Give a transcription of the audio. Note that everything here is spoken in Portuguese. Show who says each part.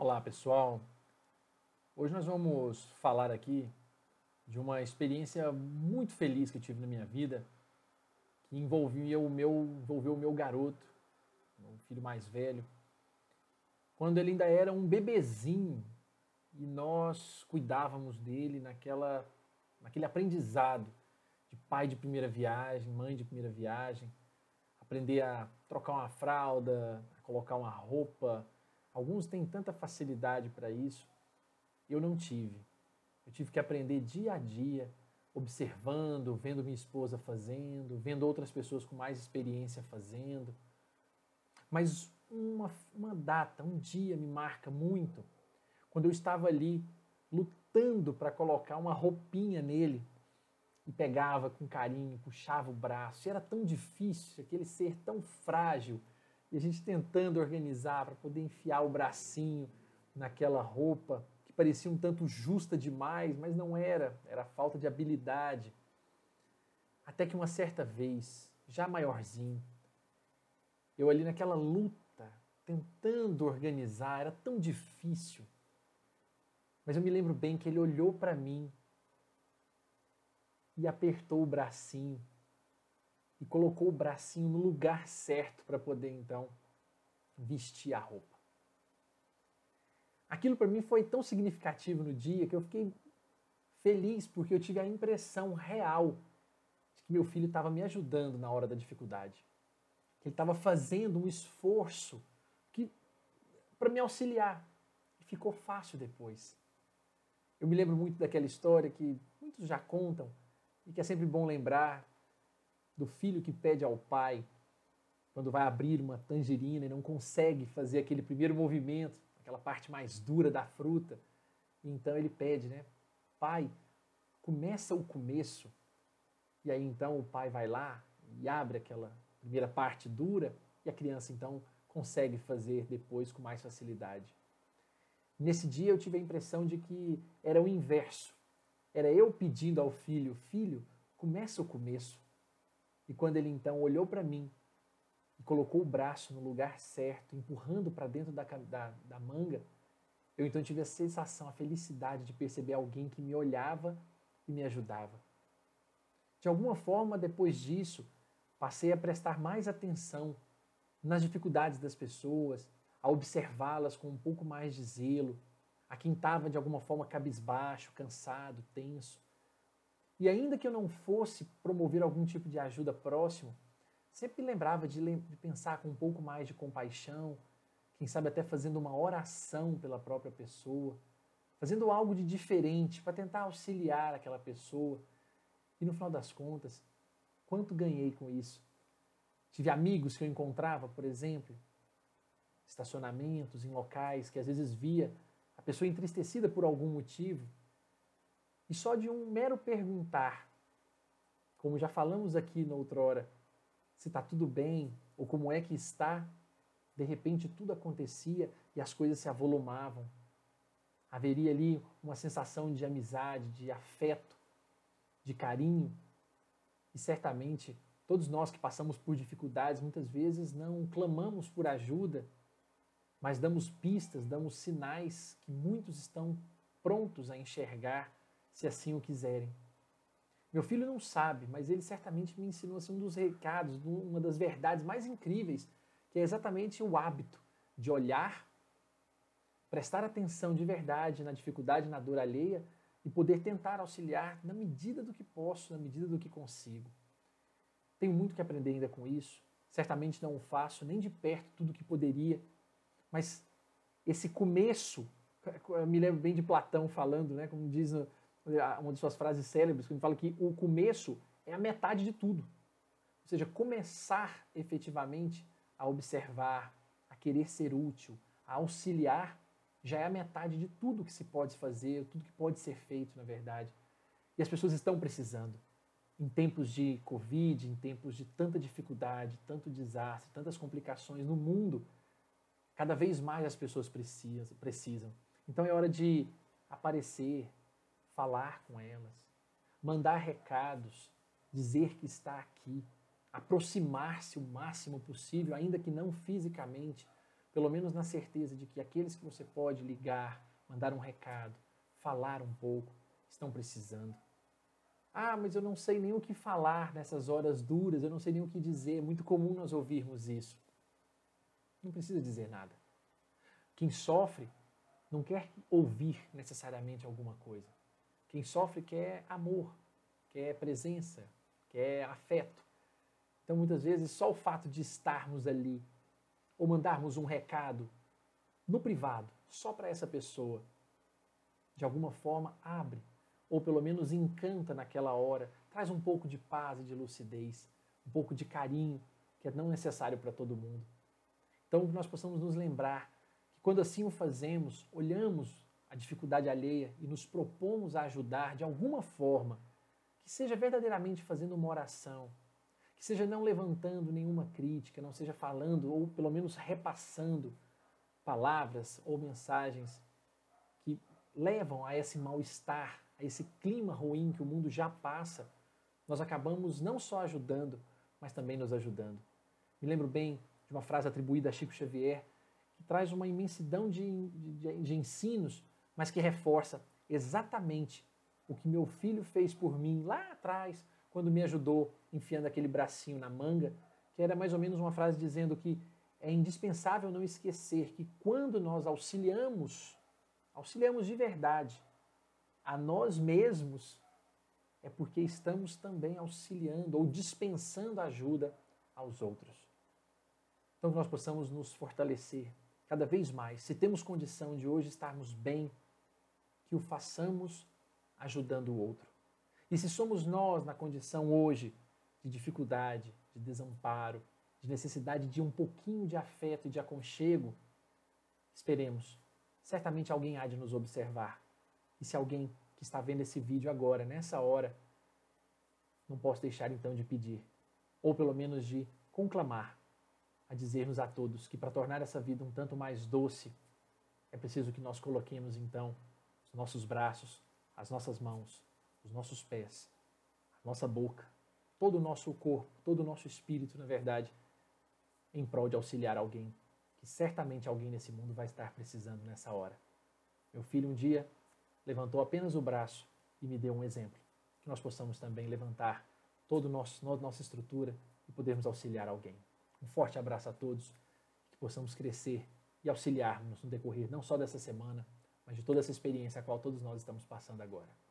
Speaker 1: Olá pessoal, hoje nós vamos falar aqui de uma experiência muito feliz que eu tive na minha vida, que envolvia o meu, envolveu o meu garoto, o filho mais velho, quando ele ainda era um bebezinho e nós cuidávamos dele naquela, naquele aprendizado de pai de primeira viagem, mãe de primeira viagem, aprender a trocar uma fralda, a colocar uma roupa, Alguns têm tanta facilidade para isso, eu não tive. Eu tive que aprender dia a dia, observando, vendo minha esposa fazendo, vendo outras pessoas com mais experiência fazendo. Mas uma, uma data, um dia me marca muito, quando eu estava ali lutando para colocar uma roupinha nele e pegava com carinho, puxava o braço. E era tão difícil, aquele ser tão frágil e a gente tentando organizar para poder enfiar o bracinho naquela roupa que parecia um tanto justa demais, mas não era, era falta de habilidade. Até que uma certa vez, já maiorzinho, eu ali naquela luta, tentando organizar, era tão difícil. Mas eu me lembro bem que ele olhou para mim e apertou o bracinho e colocou o bracinho no lugar certo para poder então vestir a roupa. Aquilo para mim foi tão significativo no dia que eu fiquei feliz porque eu tive a impressão real de que meu filho estava me ajudando na hora da dificuldade. Que ele estava fazendo um esforço que para me auxiliar. E ficou fácil depois. Eu me lembro muito daquela história que muitos já contam e que é sempre bom lembrar do filho que pede ao pai quando vai abrir uma tangerina e não consegue fazer aquele primeiro movimento, aquela parte mais dura da fruta. Então ele pede, né? Pai, começa o começo. E aí então o pai vai lá e abre aquela primeira parte dura e a criança então consegue fazer depois com mais facilidade. Nesse dia eu tive a impressão de que era o inverso. Era eu pedindo ao filho, filho, começa o começo. E quando ele então olhou para mim e colocou o braço no lugar certo, empurrando para dentro da, da, da manga, eu então tive a sensação, a felicidade de perceber alguém que me olhava e me ajudava. De alguma forma, depois disso, passei a prestar mais atenção nas dificuldades das pessoas, a observá-las com um pouco mais de zelo, a quem estava de alguma forma cabisbaixo, cansado, tenso. E ainda que eu não fosse promover algum tipo de ajuda próximo, sempre lembrava de, de pensar com um pouco mais de compaixão, quem sabe até fazendo uma oração pela própria pessoa, fazendo algo de diferente para tentar auxiliar aquela pessoa. E no final das contas, quanto ganhei com isso? Tive amigos que eu encontrava, por exemplo, estacionamentos, em locais que às vezes via a pessoa entristecida por algum motivo e só de um mero perguntar, como já falamos aqui na outrora, se está tudo bem ou como é que está, de repente tudo acontecia e as coisas se avolumavam. Haveria ali uma sensação de amizade, de afeto, de carinho. E certamente todos nós que passamos por dificuldades muitas vezes não clamamos por ajuda, mas damos pistas, damos sinais que muitos estão prontos a enxergar se assim o quiserem. Meu filho não sabe, mas ele certamente me ensinou assim, um dos recados, uma das verdades mais incríveis, que é exatamente o hábito de olhar, prestar atenção de verdade na dificuldade, na dor alheia e poder tentar auxiliar na medida do que posso, na medida do que consigo. Tenho muito que aprender ainda com isso. Certamente não faço nem de perto tudo o que poderia, mas esse começo, me lembro bem de Platão falando, né, como diz no, uma de suas frases célebres, que ele fala que o começo é a metade de tudo. Ou seja, começar efetivamente a observar, a querer ser útil, a auxiliar, já é a metade de tudo que se pode fazer, tudo que pode ser feito, na verdade. E as pessoas estão precisando. Em tempos de Covid, em tempos de tanta dificuldade, tanto desastre, tantas complicações no mundo, cada vez mais as pessoas precisam. Então é hora de aparecer, falar com elas, mandar recados, dizer que está aqui, aproximar-se o máximo possível, ainda que não fisicamente, pelo menos na certeza de que aqueles que você pode ligar, mandar um recado, falar um pouco, estão precisando. Ah, mas eu não sei nem o que falar nessas horas duras, eu não sei nem o que dizer. É muito comum nós ouvirmos isso. Não precisa dizer nada. Quem sofre não quer ouvir necessariamente alguma coisa. Quem sofre quer amor, quer presença, quer afeto. Então, muitas vezes, só o fato de estarmos ali ou mandarmos um recado no privado, só para essa pessoa, de alguma forma abre, ou pelo menos encanta naquela hora, traz um pouco de paz e de lucidez, um pouco de carinho, que é não necessário para todo mundo. Então, que nós possamos nos lembrar que quando assim o fazemos, olhamos a dificuldade alheia e nos propomos a ajudar de alguma forma, que seja verdadeiramente fazendo uma oração, que seja não levantando nenhuma crítica, não seja falando ou pelo menos repassando palavras ou mensagens que levam a esse mal-estar, a esse clima ruim que o mundo já passa, nós acabamos não só ajudando, mas também nos ajudando. Me lembro bem de uma frase atribuída a Chico Xavier, que traz uma imensidão de, de, de ensinos, mas que reforça exatamente o que meu filho fez por mim lá atrás, quando me ajudou enfiando aquele bracinho na manga, que era mais ou menos uma frase dizendo que é indispensável não esquecer que quando nós auxiliamos, auxiliamos de verdade a nós mesmos, é porque estamos também auxiliando ou dispensando ajuda aos outros. Então, que nós possamos nos fortalecer cada vez mais. Se temos condição de hoje estarmos bem, que o façamos ajudando o outro. E se somos nós na condição hoje de dificuldade, de desamparo, de necessidade de um pouquinho de afeto e de aconchego, esperemos. Certamente alguém há de nos observar. E se alguém que está vendo esse vídeo agora, nessa hora, não posso deixar então de pedir, ou pelo menos de conclamar a dizer-nos a todos que para tornar essa vida um tanto mais doce, é preciso que nós coloquemos então os nossos braços, as nossas mãos, os nossos pés, a nossa boca, todo o nosso corpo, todo o nosso espírito, na verdade, em prol de auxiliar alguém, que certamente alguém nesse mundo vai estar precisando nessa hora. Meu filho um dia levantou apenas o braço e me deu um exemplo, que nós possamos também levantar toda a nossa estrutura e podermos auxiliar alguém. Um forte abraço a todos, que possamos crescer e auxiliar-nos no decorrer não só dessa semana, mas de toda essa experiência a qual todos nós estamos passando agora.